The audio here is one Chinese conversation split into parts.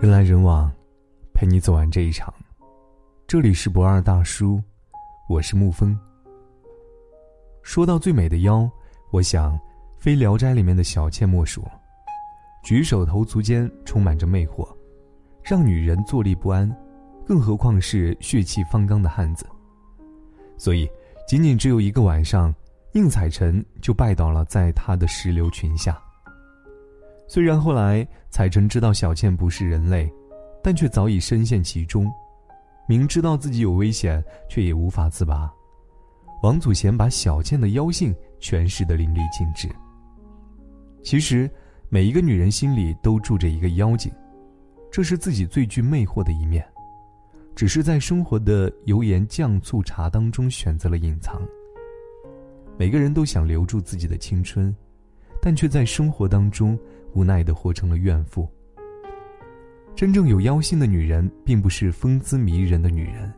人来人往，陪你走完这一场。这里是不二大叔，我是沐风。说到最美的腰，我想非《聊斋》里面的小倩莫属。举手投足间充满着魅惑，让女人坐立不安，更何况是血气方刚的汉子。所以，仅仅只有一个晚上，宁采臣就拜倒了在他的石榴裙下。虽然后来采臣知道小倩不是人类，但却早已深陷其中，明知道自己有危险，却也无法自拔。王祖贤把小倩的妖性诠释得淋漓尽致。其实，每一个女人心里都住着一个妖精，这是自己最具魅惑的一面。只是在生活的油盐酱醋茶当中选择了隐藏。每个人都想留住自己的青春，但却在生活当中无奈的活成了怨妇。真正有妖性的女人，并不是风姿迷人的女人，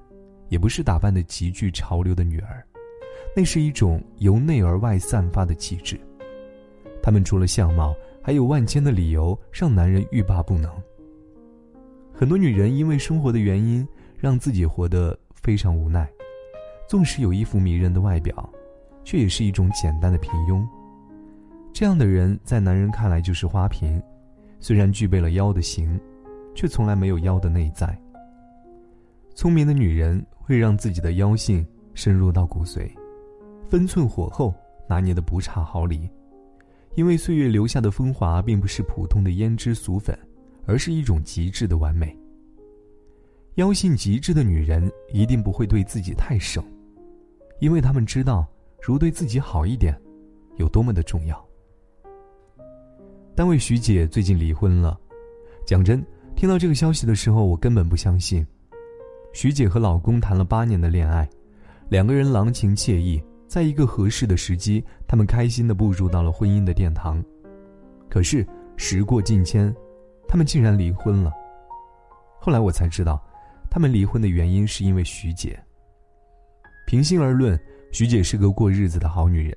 也不是打扮的极具潮流的女儿，那是一种由内而外散发的气质。她们除了相貌，还有万千的理由让男人欲罢不能。很多女人因为生活的原因。让自己活得非常无奈，纵使有一副迷人的外表，却也是一种简单的平庸。这样的人在男人看来就是花瓶，虽然具备了妖的形，却从来没有妖的内在。聪明的女人会让自己的妖性深入到骨髓，分寸火候拿捏的不差毫厘，因为岁月留下的风华并不是普通的胭脂俗粉，而是一种极致的完美。妖性极致的女人一定不会对自己太省，因为她们知道，如对自己好一点，有多么的重要。单位徐姐最近离婚了，讲真，听到这个消息的时候，我根本不相信。徐姐和老公谈了八年的恋爱，两个人郎情妾意，在一个合适的时机，他们开心的步入到了婚姻的殿堂。可是时过境迁，他们竟然离婚了。后来我才知道。他们离婚的原因是因为徐姐。平心而论，徐姐是个过日子的好女人，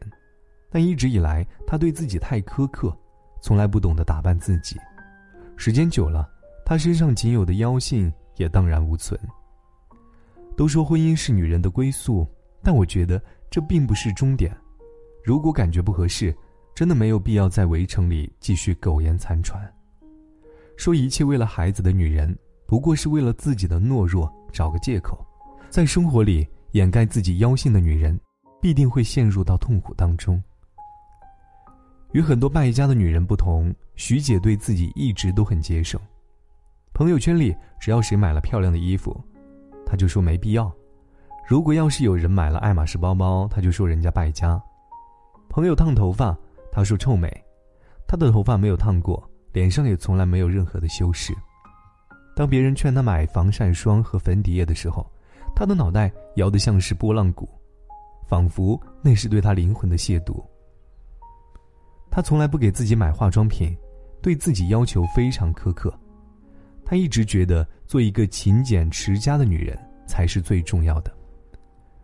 但一直以来她对自己太苛刻，从来不懂得打扮自己。时间久了，她身上仅有的妖性也荡然无存。都说婚姻是女人的归宿，但我觉得这并不是终点。如果感觉不合适，真的没有必要在围城里继续苟延残喘。说一切为了孩子的女人。不过是为了自己的懦弱找个借口，在生活里掩盖自己妖性的女人，必定会陷入到痛苦当中。与很多败家的女人不同，徐姐对自己一直都很节省。朋友圈里，只要谁买了漂亮的衣服，她就说没必要；如果要是有人买了爱马仕包包，她就说人家败家。朋友烫头发，她说臭美；她的头发没有烫过，脸上也从来没有任何的修饰。当别人劝她买防晒霜和粉底液的时候，她的脑袋摇得像是拨浪鼓，仿佛那是对她灵魂的亵渎。她从来不给自己买化妆品，对自己要求非常苛刻。她一直觉得做一个勤俭持家的女人才是最重要的，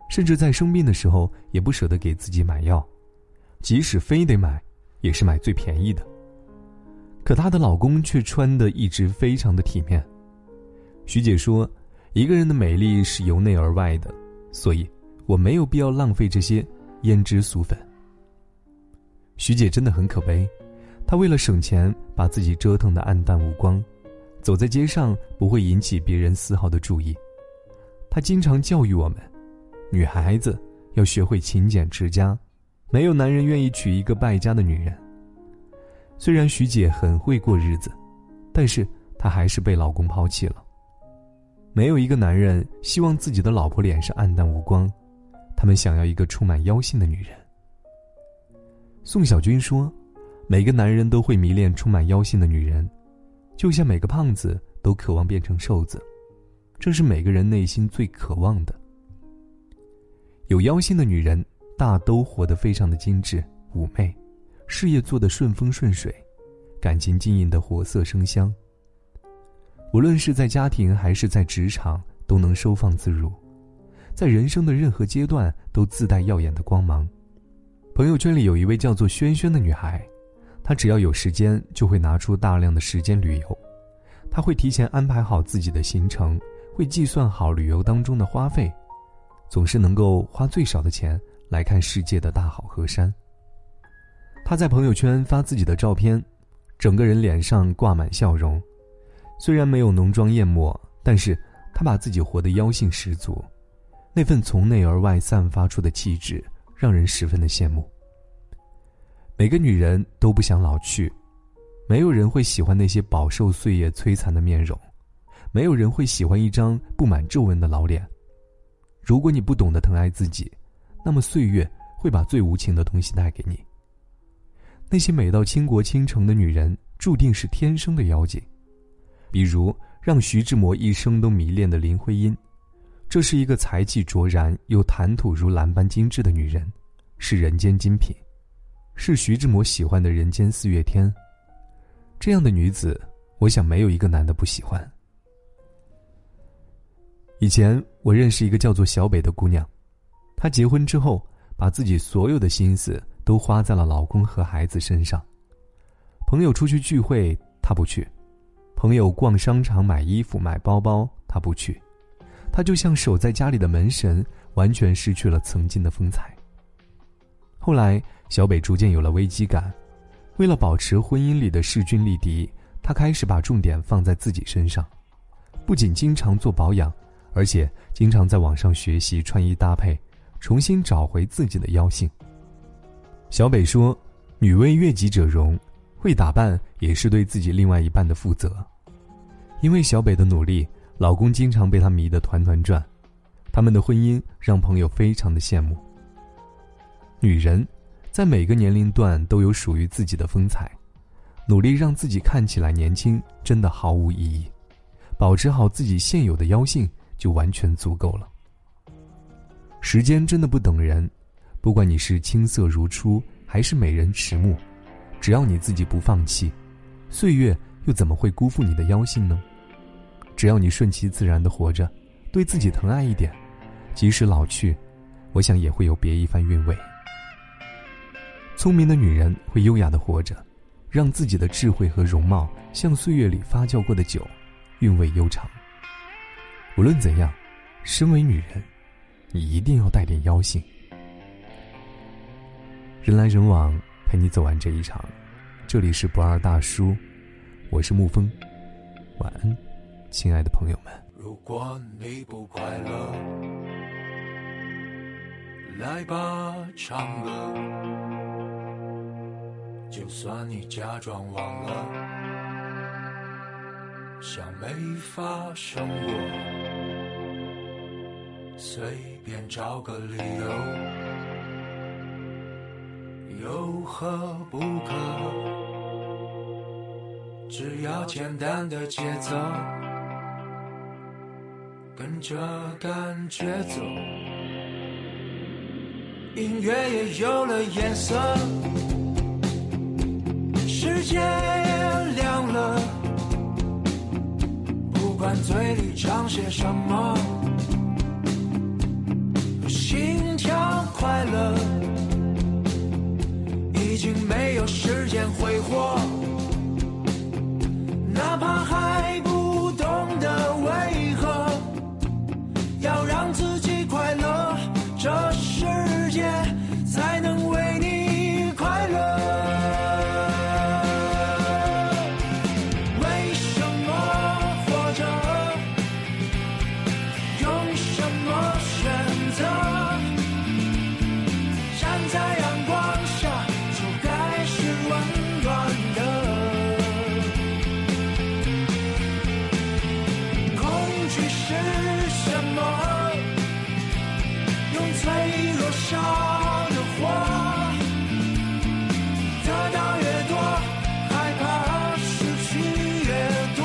甚至在生病的时候也不舍得给自己买药，即使非得买，也是买最便宜的。可她的老公却穿的一直非常的体面。徐姐说：“一个人的美丽是由内而外的，所以我没有必要浪费这些胭脂俗粉。”徐姐真的很可悲，她为了省钱，把自己折腾的暗淡无光，走在街上不会引起别人丝毫的注意。她经常教育我们：女孩子要学会勤俭持家，没有男人愿意娶一个败家的女人。虽然徐姐很会过日子，但是她还是被老公抛弃了。没有一个男人希望自己的老婆脸上暗淡无光，他们想要一个充满妖性的女人。宋小军说：“每个男人都会迷恋充满妖性的女人，就像每个胖子都渴望变成瘦子，这是每个人内心最渴望的。有妖性的女人大都活得非常的精致妩媚，事业做得顺风顺水，感情经营的活色生香。”无论是在家庭还是在职场，都能收放自如，在人生的任何阶段都自带耀眼的光芒。朋友圈里有一位叫做萱萱的女孩，她只要有时间就会拿出大量的时间旅游。她会提前安排好自己的行程，会计算好旅游当中的花费，总是能够花最少的钱来看世界的大好河山。他在朋友圈发自己的照片，整个人脸上挂满笑容，虽然没有浓妆艳抹，但是他把自己活得妖性十足，那份从内而外散发出的气质，让人十分的羡慕。每个女人都不想老去。没有人会喜欢那些饱受岁月摧残的面容，没有人会喜欢一张布满皱纹的老脸。如果你不懂得疼爱自己，那么岁月会把最无情的东西带给你。那些美到倾国倾城的女人，注定是天生的妖精。比如让徐志摩一生都迷恋的林徽因，这是一个才气卓然又谈吐如兰般精致的女人，是人间精品，是徐志摩喜欢的人间四月天。这样的女子，我想没有一个男的不喜欢。以前我认识一个叫做小北的姑娘，她结婚之后，把自己所有的心思都花在了老公和孩子身上。朋友出去聚会，她不去；朋友逛商场买衣服买包包，她不去。他就像守在家里的门神，完全失去了曾经的风采。后来，小北逐渐有了危机感。为了保持婚姻里的势均力敌，他开始把重点放在自己身上，不仅经常做保养，而且经常在网上学习穿衣搭配，重新找回自己的妖性。小北说：“女为悦己者容，会打扮也是对自己另外一半的负责。”因为小北的努力，老公经常被她迷得团团转，他们的婚姻让朋友非常的羡慕。女人。在每个年龄段都有属于自己的风采，努力让自己看起来年轻，真的毫无意义。保持好自己现有的妖性，就完全足够了。时间真的不等人，不管你是青涩如初，还是美人迟暮，只要你自己不放弃，岁月又怎么会辜负你的妖性呢？只要你顺其自然的活着，对自己疼爱一点，即使老去，我想也会有别一番韵味。聪明的女人会优雅的活着，让自己的智慧和容貌像岁月里发酵过的酒，韵味悠长。无论怎样，身为女人，你一定要带点妖性。人来人往，陪你走完这一场。这里是不二大叔，我是沐风。晚安，亲爱的朋友们。如果你不快乐，来吧，唱歌。就算你假装忘了，像没发生过，随便找个理由，有何不可？只要简单的节奏，跟着感觉走，音乐也有了颜色。世界也亮了，不管嘴里唱些什么，心跳快乐，已经没有时间挥霍，哪怕还少的活得到越多害怕失去越多。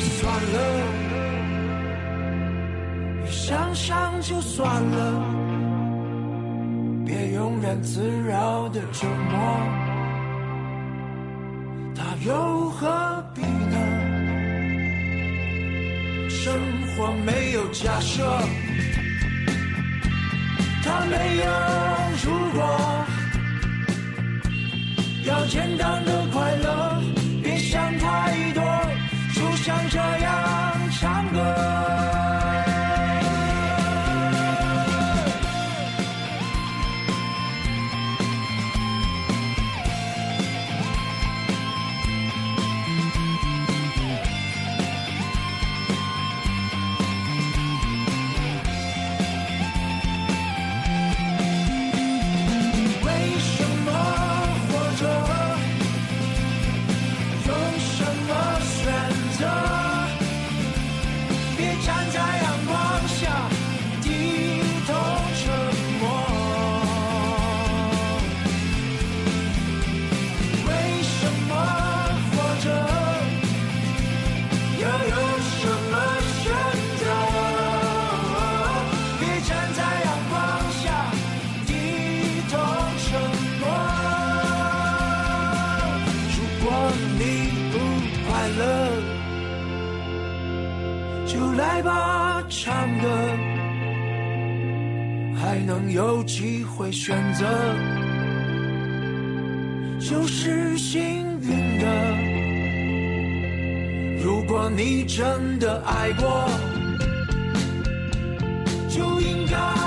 算了想想就算了别庸人自扰的折磨。他有何生活没有假设。他没有如果要简单的快乐别想太多就像这样唱歌。就来吧唱歌还能有机会选择。就是幸运的如果你真的爱过就应该